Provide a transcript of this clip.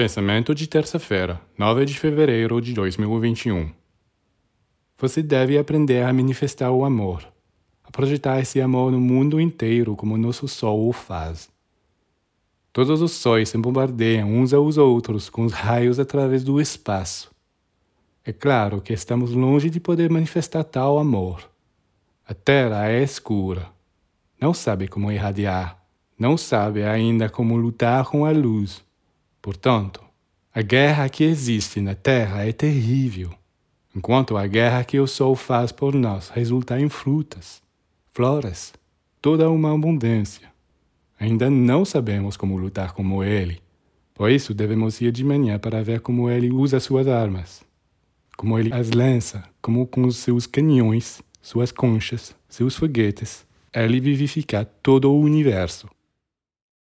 Pensamento de terça-feira, 9 de fevereiro de 2021. Você deve aprender a manifestar o amor, a projetar esse amor no mundo inteiro como nosso Sol o faz. Todos os sóis se bombardeiam uns aos outros com os raios através do espaço. É claro que estamos longe de poder manifestar tal amor. A Terra é escura, não sabe como irradiar, não sabe ainda como lutar com a luz Portanto, a guerra que existe na Terra é terrível, enquanto a guerra que o Sol faz por nós resulta em frutas, flores, toda uma abundância. Ainda não sabemos como lutar como ele, por isso devemos ir de manhã para ver como ele usa suas armas, como ele as lança, como com os seus canhões, suas conchas, seus foguetes, ele vivifica todo o universo.